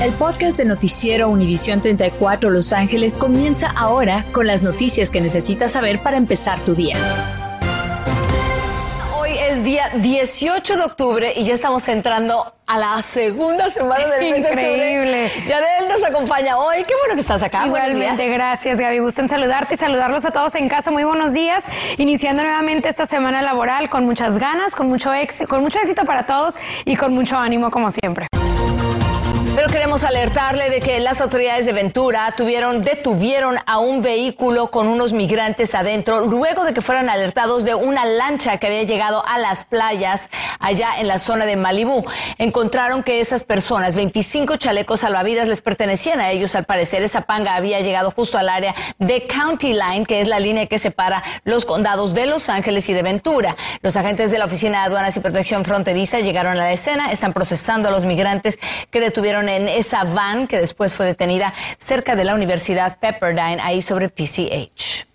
El podcast de Noticiero Univisión 34 Los Ángeles comienza ahora con las noticias que necesitas saber para empezar tu día. Hoy es día 18 de octubre y ya estamos entrando a la segunda semana del mes de octubre. Increíble. Yadel nos acompaña hoy. Qué bueno que estás acá. Igualmente, gracias Gaby. Gusto en saludarte y saludarlos a todos en casa. Muy buenos días. Iniciando nuevamente esta semana laboral con muchas ganas, con mucho éxito, con mucho éxito para todos y con mucho ánimo como siempre. Pero queremos alertarle de que las autoridades de Ventura tuvieron, detuvieron a un vehículo con unos migrantes adentro luego de que fueran alertados de una lancha que había llegado a las playas allá en la zona de Malibú. Encontraron que esas personas, 25 chalecos salvavidas, les pertenecían a ellos. Al parecer, esa panga había llegado justo al área de County Line, que es la línea que separa los condados de Los Ángeles y de Ventura. Los agentes de la Oficina de Aduanas y Protección Fronteriza llegaron a la escena, están procesando a los migrantes que detuvieron en esa van que después fue detenida cerca de la Universidad Pepperdine, ahí sobre PCH.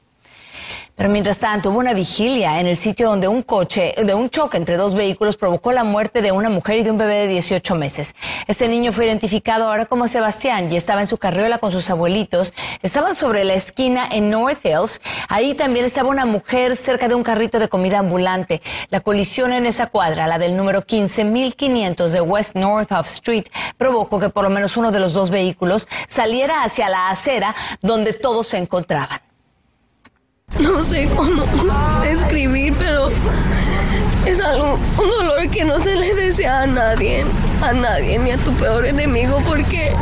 Pero mientras tanto, hubo una vigilia en el sitio donde un coche, de un choque entre dos vehículos provocó la muerte de una mujer y de un bebé de 18 meses. Este niño fue identificado ahora como Sebastián y estaba en su carriola con sus abuelitos. Estaban sobre la esquina en North Hills. Ahí también estaba una mujer cerca de un carrito de comida ambulante. La colisión en esa cuadra, la del número 15500 de West North of Street, provocó que por lo menos uno de los dos vehículos saliera hacia la acera donde todos se encontraban. No sé cómo describir, pero es algo, un dolor que no se le desea a nadie, a nadie, ni a tu peor enemigo, porque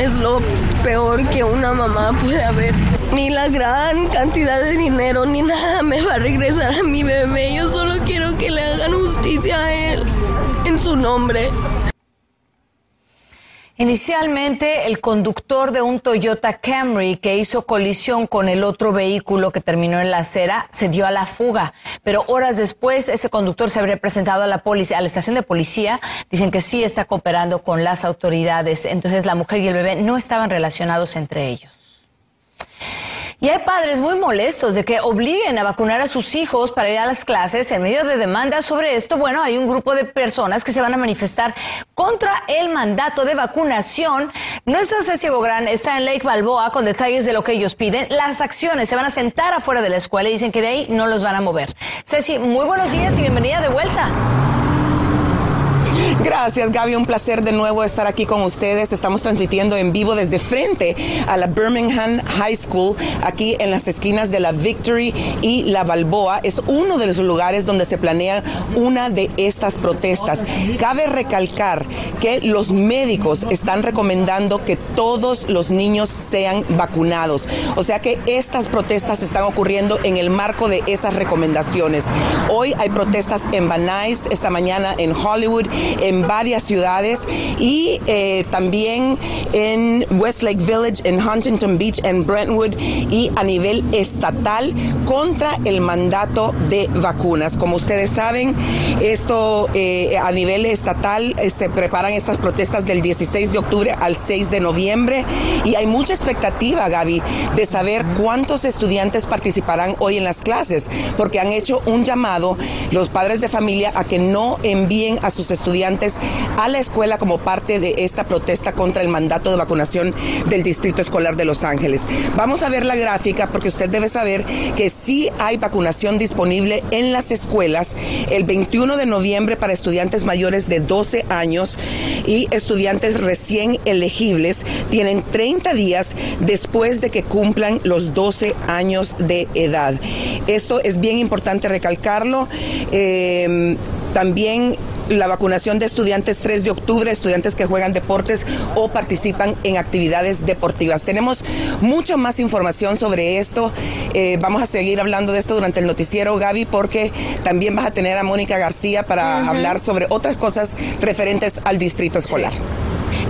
es lo peor que una mamá puede haber. Ni la gran cantidad de dinero, ni nada me va a regresar a mi bebé. Yo solo quiero que le hagan justicia a él en su nombre. Inicialmente, el conductor de un Toyota Camry que hizo colisión con el otro vehículo que terminó en la acera se dio a la fuga. Pero horas después, ese conductor se habría presentado a la policía, a la estación de policía. Dicen que sí está cooperando con las autoridades. Entonces, la mujer y el bebé no estaban relacionados entre ellos. Y hay padres muy molestos de que obliguen a vacunar a sus hijos para ir a las clases en medio de demandas sobre esto. Bueno, hay un grupo de personas que se van a manifestar contra el mandato de vacunación. Nuestra Ceci Bográn está en Lake Balboa con detalles de lo que ellos piden. Las acciones se van a sentar afuera de la escuela y dicen que de ahí no los van a mover. Ceci, muy buenos días y bienvenida de vuelta. Gracias, Gaby. Un placer de nuevo estar aquí con ustedes. Estamos transmitiendo en vivo desde frente a la Birmingham High School, aquí en las esquinas de la Victory y la Balboa. Es uno de los lugares donde se planea una de estas protestas. Cabe recalcar que los médicos están recomendando que todos los niños sean vacunados. O sea que estas protestas están ocurriendo en el marco de esas recomendaciones. Hoy hay protestas en Van Nuys, esta mañana en Hollywood, en varias ciudades y eh, también en Westlake Village, en Huntington Beach, en Brentwood y a nivel estatal contra el mandato de vacunas. Como ustedes saben, esto eh, a nivel estatal eh, se preparan estas protestas del 16 de octubre al 6 de noviembre y hay mucha expectativa, Gaby, de saber cuántos estudiantes participarán hoy en las clases, porque han hecho un llamado los padres de familia a que no envíen a sus estudiantes a la escuela como parte de esta protesta contra el mandato de vacunación del Distrito Escolar de Los Ángeles. Vamos a ver la gráfica porque usted debe saber que sí hay vacunación disponible en las escuelas el 21 de noviembre para estudiantes mayores de 12 años y estudiantes recién elegibles tienen 30 días después de que cumplan los 12 años de edad. Esto es bien importante recalcarlo. Eh, también la vacunación de estudiantes 3 de octubre, estudiantes que juegan deportes o participan en actividades deportivas. Tenemos mucho más información sobre esto. Eh, vamos a seguir hablando de esto durante el noticiero, Gaby, porque también vas a tener a Mónica García para hablar sobre otras cosas referentes al distrito escolar.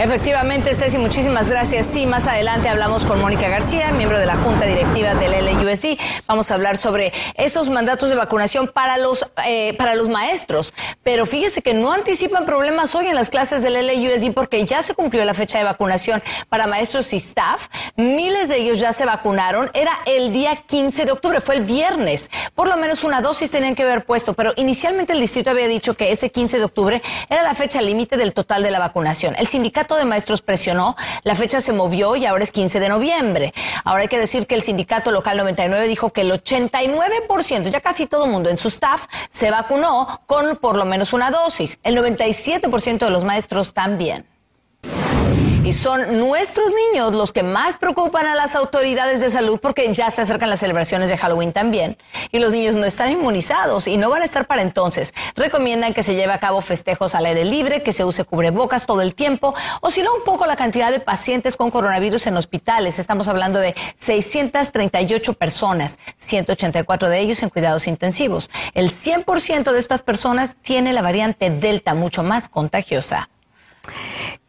Efectivamente, Ceci, muchísimas gracias. Sí, más adelante hablamos con Mónica García, miembro de la Junta Directiva del LUSD. Vamos a hablar sobre esos mandatos de vacunación para los, eh, para los maestros. Pero fíjese que no anticipan problemas hoy en las clases del LUSD porque ya se cumplió la fecha de vacunación para maestros y staff. Miles de ellos ya se vacunaron. Era el día 15 de octubre, fue el viernes. Por lo menos una dosis tenían que haber puesto, pero inicialmente el distrito había dicho que ese 15 de octubre era la fecha límite del total de la vacunación. El sindicato de maestros presionó, la fecha se movió y ahora es 15 de noviembre. Ahora hay que decir que el sindicato local 99 dijo que el 89%, ya casi todo el mundo en su staff, se vacunó con por lo menos una dosis. El 97% de los maestros también. Y son nuestros niños los que más preocupan a las autoridades de salud porque ya se acercan las celebraciones de Halloween también. Y los niños no están inmunizados y no van a estar para entonces. Recomiendan que se lleve a cabo festejos al aire libre, que se use cubrebocas todo el tiempo. Oscila un poco la cantidad de pacientes con coronavirus en hospitales. Estamos hablando de 638 personas, 184 de ellos en cuidados intensivos. El 100% de estas personas tiene la variante Delta, mucho más contagiosa.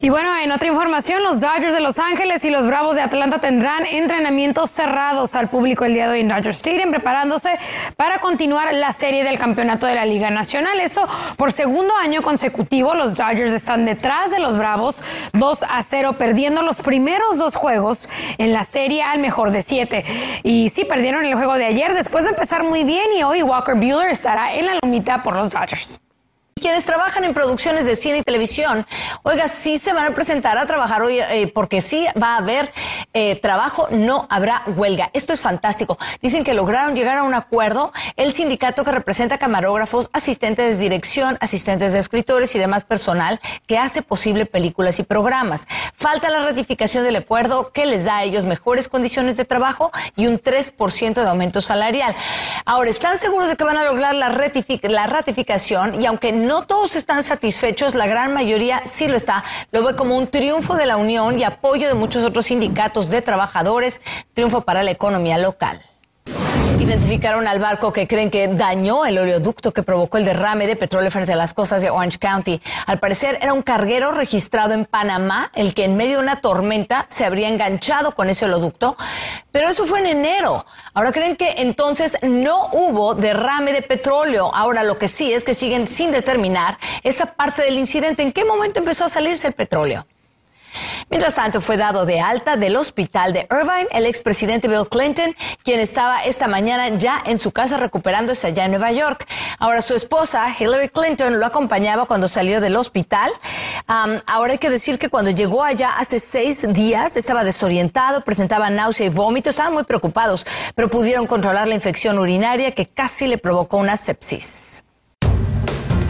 Y bueno, en otra información, los Dodgers de Los Ángeles y los Bravos de Atlanta tendrán entrenamientos cerrados al público el día de hoy en Dodger Stadium, preparándose para continuar la serie del campeonato de la Liga Nacional. Esto por segundo año consecutivo, los Dodgers están detrás de los Bravos 2 a 0, perdiendo los primeros dos juegos en la serie al mejor de siete. Y sí, perdieron el juego de ayer después de empezar muy bien y hoy Walker Bueller estará en la lumita por los Dodgers quienes trabajan en producciones de cine y televisión, oiga, sí se van a presentar a trabajar hoy, eh, porque sí va a haber eh, trabajo, no habrá huelga. Esto es fantástico. Dicen que lograron llegar a un acuerdo el sindicato que representa camarógrafos, asistentes de dirección, asistentes de escritores y demás personal que hace posible películas y programas. Falta la ratificación del acuerdo que les da a ellos mejores condiciones de trabajo y un 3% de aumento salarial. Ahora, ¿están seguros de que van a lograr la, la ratificación? Y aunque no no todos están satisfechos, la gran mayoría sí lo está. Lo ve como un triunfo de la Unión y apoyo de muchos otros sindicatos de trabajadores, triunfo para la economía local. Identificaron al barco que creen que dañó el oleoducto que provocó el derrame de petróleo frente a las costas de Orange County. Al parecer era un carguero registrado en Panamá, el que en medio de una tormenta se habría enganchado con ese oleoducto, pero eso fue en enero. Ahora creen que entonces no hubo derrame de petróleo. Ahora lo que sí es que siguen sin determinar esa parte del incidente. ¿En qué momento empezó a salirse el petróleo? Mientras tanto, fue dado de alta del hospital de Irvine el expresidente Bill Clinton, quien estaba esta mañana ya en su casa recuperándose allá en Nueva York. Ahora, su esposa, Hillary Clinton, lo acompañaba cuando salió del hospital. ahora hay que decir que cuando llegó allá hace seis días estaba desorientado, presentaba náusea y vómito, estaban muy preocupados, pero pudieron controlar la infección urinaria que casi le provocó una sepsis.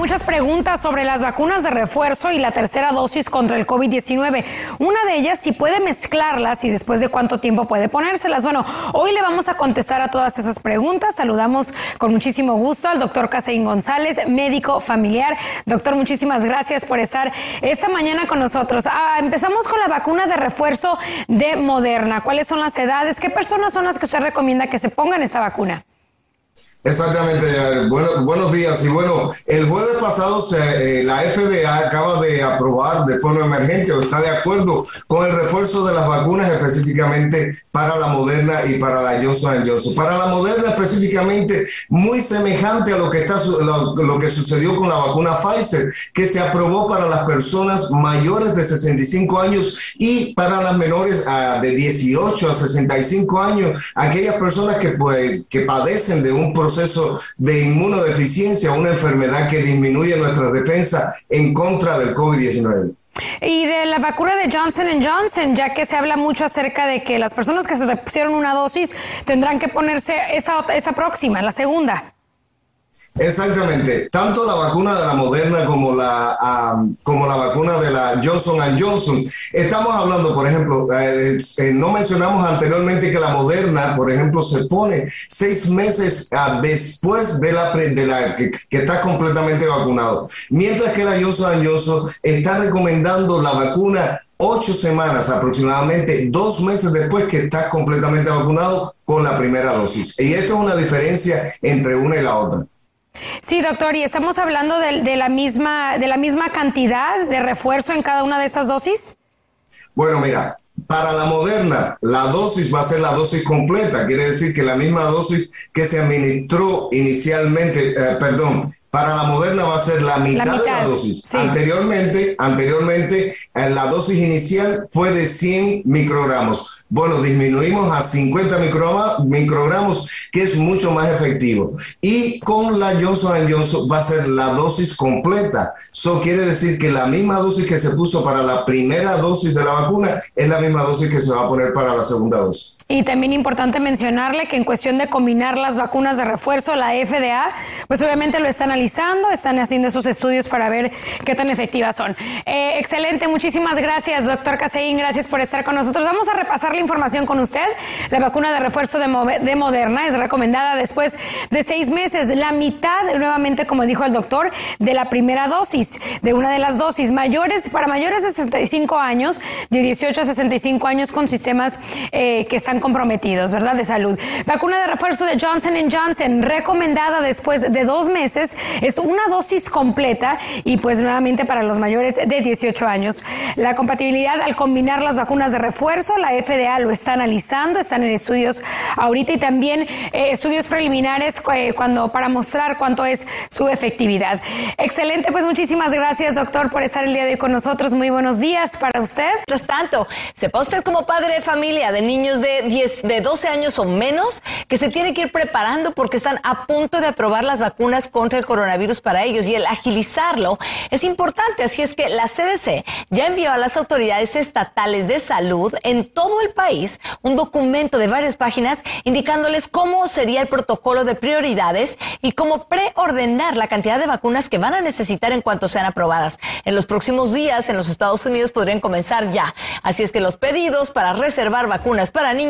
muchas preguntas sobre las vacunas de refuerzo y la tercera dosis contra el COVID-19. Una de ellas, si puede mezclarlas y después de cuánto tiempo puede ponérselas. Bueno, hoy le vamos a contestar a todas esas preguntas. Saludamos con muchísimo gusto al doctor Caseín González, médico familiar. Doctor, muchísimas gracias por estar esta mañana con nosotros. Ah, empezamos con la vacuna de refuerzo de Moderna. ¿Cuáles son las edades? ¿Qué personas son las que usted recomienda que se pongan esa vacuna? Exactamente, bueno, buenos días. Y bueno, el jueves pasado se, eh, la FDA acaba de aprobar de forma emergente o está de acuerdo con el refuerzo de las vacunas específicamente para la Moderna y para la Johnson Johnson. Para la Moderna específicamente muy semejante a lo que, está, lo, que sucedió con la vacuna Pfizer, que se aprobó para las personas mayores de 65 años y para las menores ah, de 18 a 65 años, aquellas personas que, pues, que padecen de un proceso proceso de inmunodeficiencia, una enfermedad que disminuye nuestra defensa en contra del COVID-19. Y de la vacuna de Johnson Johnson, ya que se habla mucho acerca de que las personas que se pusieron una dosis tendrán que ponerse esa, esa próxima, la segunda. Exactamente, tanto la vacuna de la Moderna como la, como la vacuna de la Johnson Johnson. Estamos hablando, por ejemplo, eh, eh, no mencionamos anteriormente que la Moderna, por ejemplo, se pone seis meses ah, después de la, de la que, está completamente vacunado, mientras que la Johnson Johnson está recomendando la vacuna ocho semanas aproximadamente, dos meses después que está completamente vacunado con la primera dosis. Y esto es una diferencia entre una y la otra. Sí, doctor, y estamos hablando de, la misma, de la misma cantidad de refuerzo en cada una de esas dosis. Bueno, mira, para la moderna, la dosis va a ser la dosis completa, quiere decir que la misma dosis que se administró inicialmente, eh, perdón, para la moderna va a ser la mitad, de la dosis. Anteriormente, anteriormente, eh, la dosis inicial fue de 100 microgramos. Bueno, disminuimos a 50 microgramos, que es mucho más efectivo. Y con la Johnson Johnson va a ser la dosis completa. Eso quiere decir que la misma dosis que se puso para la primera dosis de la vacuna es la misma dosis que se va a poner para la segunda dosis. Y también importante mencionarle que en cuestión de combinar las vacunas de refuerzo, la FDA, pues obviamente lo está analizando, están haciendo esos estudios para ver qué tan efectivas son. Eh, excelente, muchísimas gracias, doctor Caseín, gracias por estar con nosotros. Vamos a repasar la información con usted. La vacuna de refuerzo de, de Moderna es recomendada después de seis meses, la mitad, nuevamente, como dijo el doctor, de la primera dosis, de una de las dosis mayores, para mayores de 65 años, de 18 a 65 años con sistemas eh, que están comprometidos, ¿verdad? De salud. Vacuna de refuerzo de Johnson Johnson, recomendada después de dos meses, es una dosis completa y pues nuevamente para los mayores de 18 años. La compatibilidad al combinar las vacunas de refuerzo, la FDA lo está analizando, están en estudios ahorita y también eh, estudios preliminares eh, cuando para mostrar cuánto es su efectividad. Excelente, pues muchísimas gracias, doctor, por estar el día de hoy con nosotros. Muy buenos días para usted. Mientras tanto, sepa usted como padre de familia de niños de de 12 años o menos que se tiene que ir preparando porque están a punto de aprobar las vacunas contra el coronavirus para ellos y el agilizarlo es importante. Así es que la CDC ya envió a las autoridades estatales de salud en todo el país un documento de varias páginas indicándoles cómo sería el protocolo de prioridades y cómo preordenar la cantidad de vacunas que van a necesitar en cuanto sean aprobadas. En los próximos días en los Estados Unidos podrían comenzar ya. Así es que los pedidos para reservar vacunas para niños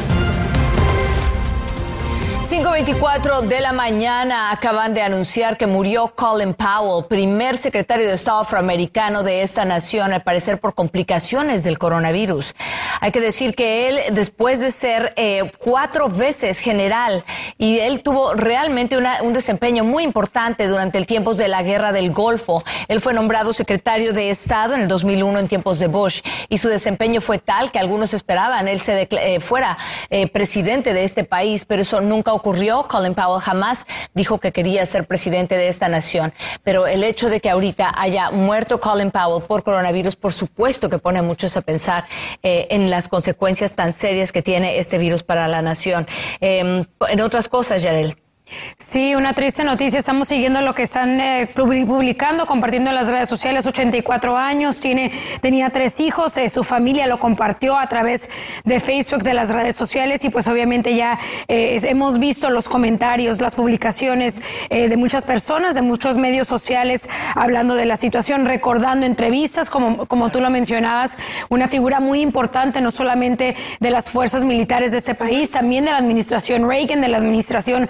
5.24 de la mañana acaban de anunciar que murió Colin Powell, primer secretario de Estado afroamericano de esta nación, al parecer por complicaciones del coronavirus. Hay que decir que él, después de ser eh, cuatro veces general, y él tuvo realmente un desempeño muy importante durante el tiempo de la guerra del Golfo. Él fue nombrado secretario de Estado en el 2001 en tiempos de Bush, y su desempeño fue tal que algunos esperaban él se eh, fuera eh, presidente de este país, pero eso nunca ocurrió ocurrió. Colin Powell jamás dijo que quería ser presidente de esta nación. Pero el hecho de que ahorita haya muerto Colin Powell por coronavirus, por supuesto que pone a muchos a pensar eh, en las consecuencias tan serias que tiene este virus para la nación. Em, en otras cosas, Yarel. Sí, una triste noticia. Estamos siguiendo lo que están eh, publicando, compartiendo en las redes sociales. 84 años, tiene, tenía tres hijos, eh, su familia lo compartió a través de Facebook, de las redes sociales y pues obviamente ya eh, hemos visto los comentarios, las publicaciones de muchas personas, de muchos medios sociales hablando de la situación, recordando entrevistas, como, como tú lo mencionabas, una figura muy importante no solamente de las fuerzas militares de este país, también de la administración Reagan, de la administración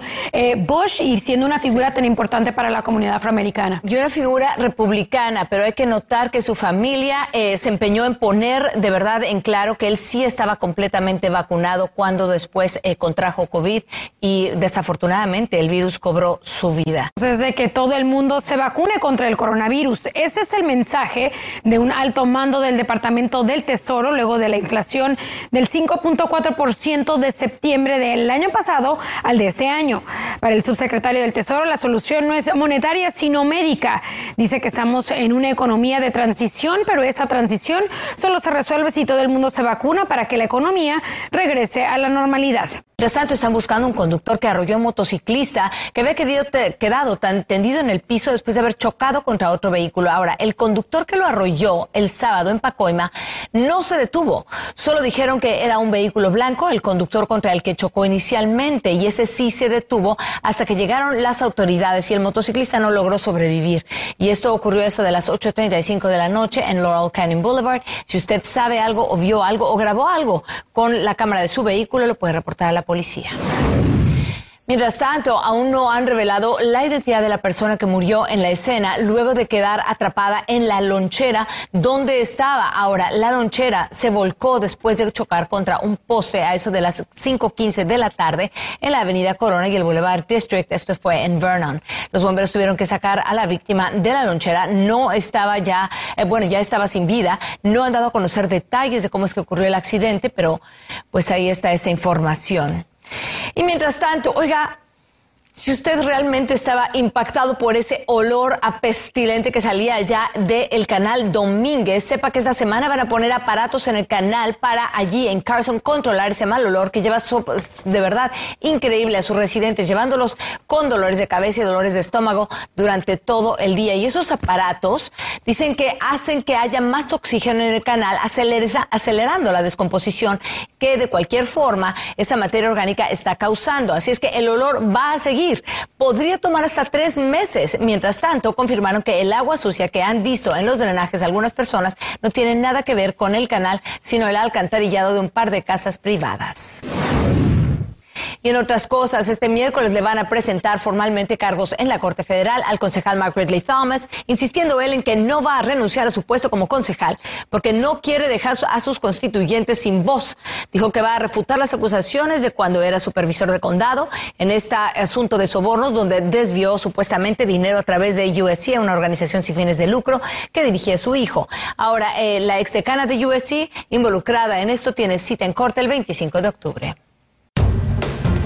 Bush y siendo una figura tan importante para la comunidad afroamericana. Y una figura republicana, pero hay que notar que su familia eh, se empeñó en poner de verdad en claro que él sí estaba completamente vacunado cuando después eh, contrajo COVID y desafortunadamente el virus cobró su vida. Es de que todo el mundo se vacune contra el coronavirus. Ese es el mensaje de un alto mando del Departamento del Tesoro luego de la inflación del 5.4% de septiembre del año pasado al de este año. Para el subsecretario del Tesoro, la solución no es monetaria, sino médica. Dice que estamos en una economía de transición, pero esa transición solo se resuelve si todo el mundo se vacuna para que la economía regrese a la normalidad. Mientras tanto, están buscando un conductor que arrolló un motociclista que había quedado tan tendido en el piso después de haber chocado contra otro vehículo. Ahora, el conductor que lo arrolló el sábado en Pacoima no se detuvo. Solo dijeron que era un vehículo blanco, el conductor contra el que chocó inicialmente, y ese sí se detuvo hasta que llegaron las autoridades y el motociclista no logró sobrevivir. Y esto ocurrió eso de las 8.35 de la noche en Laurel Canyon Boulevard. Si usted sabe algo o vio algo o grabó algo con la cámara de su vehículo, lo puede reportar a la policía policía. Mientras tanto, aún no han revelado la identidad de la persona que murió en la escena luego de quedar atrapada en la lonchera donde estaba. Ahora, la lonchera se volcó después de chocar contra un poste a eso de las 5.15 de la tarde en la avenida Corona y el Boulevard District. Esto fue en Vernon. Los bomberos tuvieron que sacar a la víctima de la lonchera. No estaba ya, eh, bueno, ya estaba sin vida. No han dado a conocer detalles de cómo es que ocurrió el accidente, pero pues ahí está esa información. Y mientras tanto, oiga, Si usted realmente estaba impactado por ese olor apestilente que salía allá del canal Domínguez, sepa que esta semana van a poner aparatos en el canal para allí en Carson controlar ese mal olor que lleva de verdad increíble a sus residentes, llevándolos con dolores de cabeza y dolores de estómago durante todo el día. Y esos aparatos dicen que hacen que haya más oxígeno en el canal, acelerando la descomposición que de cualquier forma esa materia orgánica está causando. Así es que el olor va a seguir Podría tomar hasta tres meses. Mientras tanto, confirmaron que el agua sucia que han visto en los drenajes de algunas personas no tiene nada que ver con el canal, sino el alcantarillado de un par de casas privadas. Y en otras cosas, este miércoles le van a presentar formalmente cargos en la Corte Federal al concejal Mark Ridley Thomas, insistiendo él en que no va a renunciar a su puesto como concejal porque no quiere dejar a sus constituyentes sin voz. Dijo que va a refutar las acusaciones de cuando era supervisor del condado en este asunto de sobornos donde desvió supuestamente dinero a través de USC, una organización sin fines de lucro que dirigía su hijo. Ahora, eh, la exdecana de USC involucrada en esto tiene cita en corte el 25 de octubre.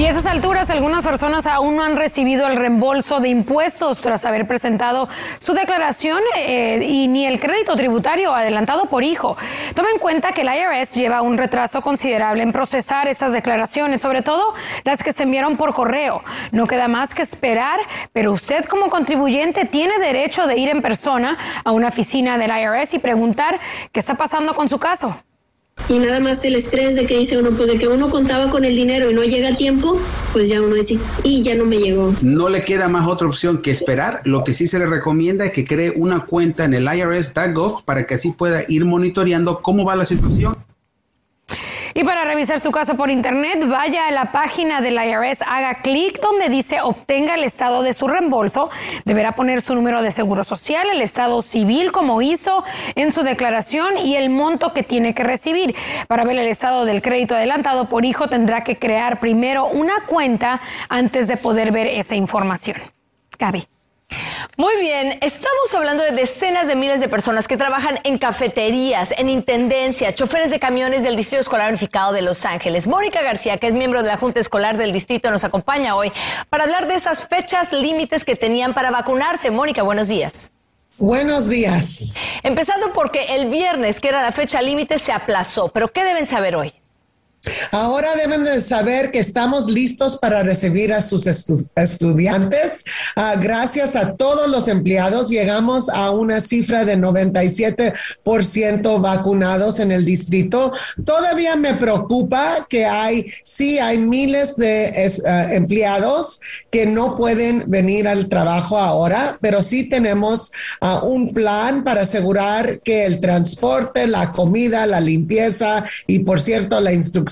Y a esas alturas, algunas personas aún no han recibido el reembolso de impuestos tras haber presentado su declaración eh, y ni el crédito tributario adelantado por hijo. Toma en cuenta que el IRS lleva un retraso considerable en procesar esas declaraciones, sobre todo las que se enviaron por correo. No queda más que esperar, pero usted como contribuyente tiene derecho de ir en persona a una oficina del IRS y preguntar qué está pasando con su caso y nada más el estrés de que dice uno, pues de que uno contaba con el dinero y no llega a tiempo, pues ya uno dice, y ya no me llegó. No le queda más otra opción que esperar. Lo que sí se le recomienda es que cree una cuenta en el IRS.gov para que así pueda ir monitoreando cómo va la situación y para revisar su caso por internet, vaya a la página del IRS, haga clic donde dice obtenga el estado de su reembolso. Deberá poner su número de seguro social, el estado civil como hizo en su declaración y el monto que tiene que recibir. Para ver el estado del crédito adelantado por hijo tendrá que crear primero una cuenta antes de poder ver esa información. Gaby. Muy bien, estamos hablando de decenas de miles de personas que trabajan en cafeterías, en intendencia, choferes de camiones del Distrito Escolar Unificado de Los Ángeles. Mónica García, que es miembro de la Junta Escolar del Distrito, nos acompaña hoy para hablar de esas fechas límites que tenían para vacunarse. Mónica, buenos días. Buenos días. Empezando porque el viernes, que era la fecha límite, se aplazó. Pero ¿qué deben saber hoy? Ahora deben de saber que estamos listos para recibir a sus estudiantes. Ah, gracias a todos los empleados llegamos a una cifra de 97% vacunados en el distrito. Todavía me preocupa que hay, sí, hay miles de ah, empleados que no pueden venir al trabajo ahora, pero sí tenemos ah, un plan para asegurar que el transporte, la comida, la limpieza y, por cierto, la instrucción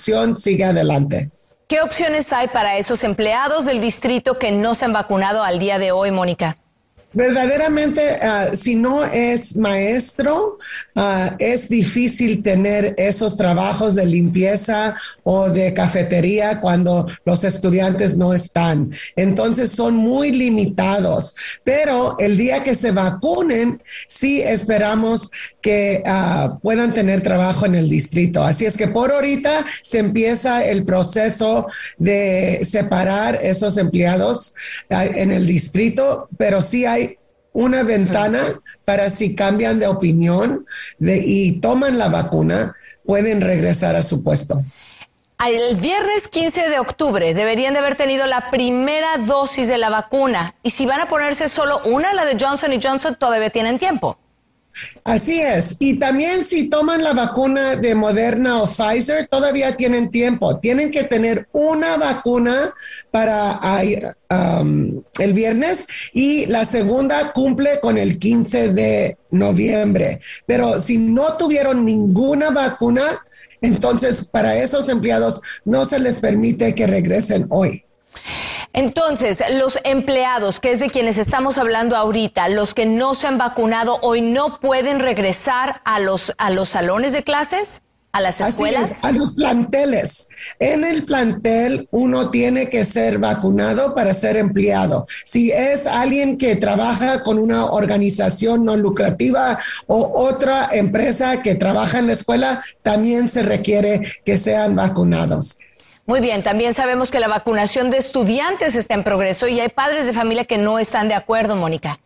¿Qué opciones hay para esos empleados del distrito que no se han vacunado al día de hoy, Mónica? Verdaderamente, ah, si no es maestro, ah, es difícil tener esos trabajos de limpieza o de cafetería cuando los estudiantes no están. Entonces son muy limitados, pero el día que se vacunen, sí esperamos que ah, puedan tener trabajo en el distrito. Así es que por ahorita se empieza el proceso de separar esos empleados en el distrito, pero sí hay una ventana para si cambian de opinión y toman la vacuna, pueden regresar a su puesto. El viernes 15 de octubre deberían de haber tenido la primera dosis de la vacuna y si van a ponerse solo una, la de Johnson y Johnson, todavía tienen tiempo. Así es. Y también si toman la vacuna de Moderna o Pfizer, todavía tienen tiempo. Tienen que tener una vacuna para el viernes y la segunda cumple con el 15 de noviembre. Pero si no tuvieron ninguna vacuna, entonces para esos empleados no se les permite que regresen hoy. Entonces, los empleados, que es de quienes estamos hablando ahorita, los que no se han vacunado hoy no pueden regresar a los, a los salones de clases. ¿A las escuelas? a los planteles. En el plantel uno tiene que ser vacunado para ser empleado. Si es alguien que trabaja con una organización no lucrativa o otra empresa que trabaja en la escuela, también se requiere que sean vacunados. Muy bien, también sabemos que la vacunación de estudiantes está en progreso y hay padres de familia que no están de acuerdo, Mónica.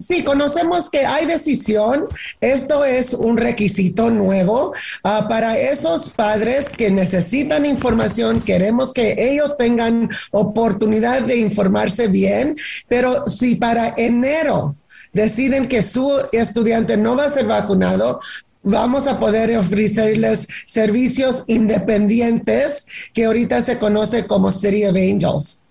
Sí, conocemos que hay decisión. Esto es un requisito nuevo ah, para esos padres que necesitan información. Queremos que ellos tengan oportunidad de informarse bien, pero si para enero deciden que su estudiante no va a ser vacunado, vamos a poder ofrecerles servicios independientes que ahorita se conoce como City of Angels.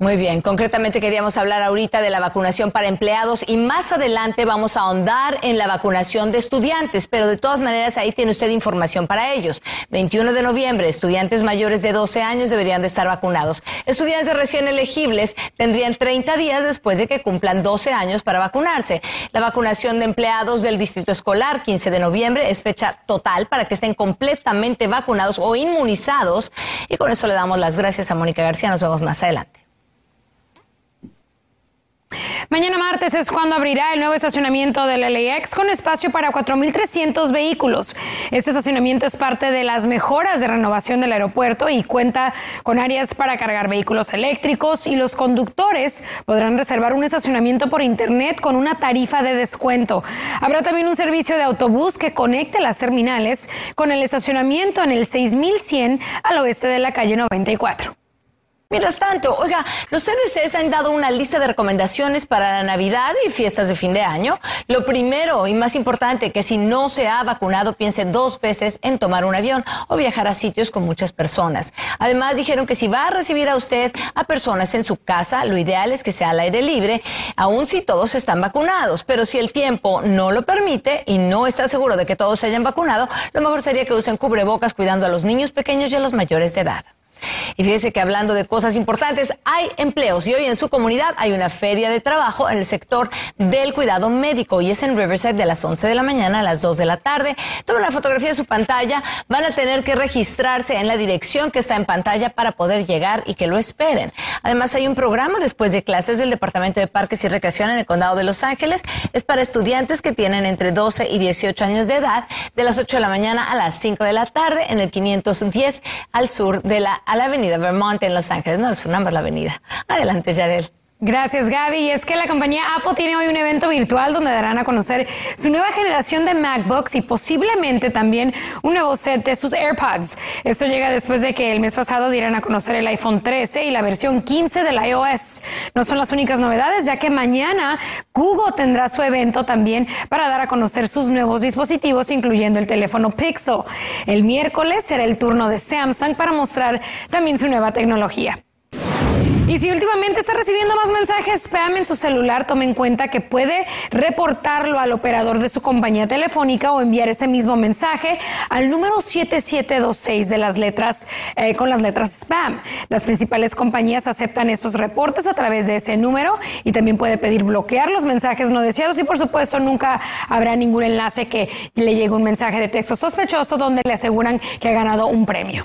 Muy bien, concretamente queríamos hablar ahorita de la vacunación para empleados y más adelante vamos a ahondar en la vacunación de estudiantes, pero de todas maneras ahí tiene usted información para ellos. 21 de noviembre, estudiantes mayores de 12 años deberían de estar vacunados. Estudiantes recién elegibles tendrían 30 días después de que cumplan 12 años para vacunarse. La vacunación de empleados del distrito escolar, 15 de noviembre, es fecha total para que estén completamente vacunados o inmunizados. Y con eso le damos las gracias a Mónica García. Nos vemos más adelante. Mañana martes es cuando abrirá el nuevo estacionamiento del LAX con espacio para 4.300 vehículos. Este estacionamiento es parte de las mejoras de renovación del aeropuerto y cuenta con áreas para cargar vehículos eléctricos y los conductores podrán reservar un estacionamiento por internet con una tarifa de descuento. Habrá también un servicio de autobús que conecte las terminales con el estacionamiento en el 6100 al oeste de la calle 94. Mientras tanto, oiga, los CDCs han dado una lista de recomendaciones para la Navidad y fiestas de fin de año. Lo primero y más importante, que si no se ha vacunado, piense dos veces en tomar un avión o viajar a sitios con muchas personas. Además, dijeron que si va a recibir a usted a personas en su casa, lo ideal es que sea al aire libre, aun si todos están vacunados. Pero si el tiempo no lo permite y no está seguro de que todos se hayan vacunado, lo mejor sería que usen cubrebocas cuidando a los niños pequeños y a los mayores de edad. Y fíjese que hablando de cosas importantes, hay empleos y hoy en su comunidad hay una feria de trabajo en el sector del cuidado médico y es en Riverside de las 11 de la mañana a las 2 de la tarde. Toma una fotografía de su pantalla, van a tener que registrarse en la dirección que está en pantalla para poder llegar y que lo esperen. Además hay un programa después de clases del Departamento de Parques y Recreación en el Condado de Los Ángeles. Es para estudiantes que tienen entre 12 y 18 años de edad, de las 8 de la mañana a las 5 de la tarde en el 510 al sur de la a la avenida Vermont en Los Ángeles. No, es una más la avenida. Adelante, Yarel. Gracias, Gaby. Y es que la compañía Apple tiene hoy un evento virtual donde darán a conocer su nueva generación de MacBooks y posiblemente también un nuevo set de sus AirPods. Esto llega después de que el mes pasado dieran a conocer el iPhone 13 y la versión 15 del iOS. No son las únicas novedades, ya que mañana Google tendrá su evento también para dar a conocer sus nuevos dispositivos, incluyendo el teléfono Pixel. El miércoles será el turno de Samsung para mostrar también su nueva tecnología. Y si últimamente está recibiendo más mensajes spam en su celular, tome en cuenta que puede reportarlo al operador de su compañía telefónica o enviar ese mismo mensaje al número 7726 de las letras eh, con las letras spam. Las principales compañías aceptan esos reportes a través de ese número y también puede pedir bloquear los mensajes no deseados y por supuesto nunca habrá ningún enlace que le llegue un mensaje de texto sospechoso donde le aseguran que ha ganado un premio.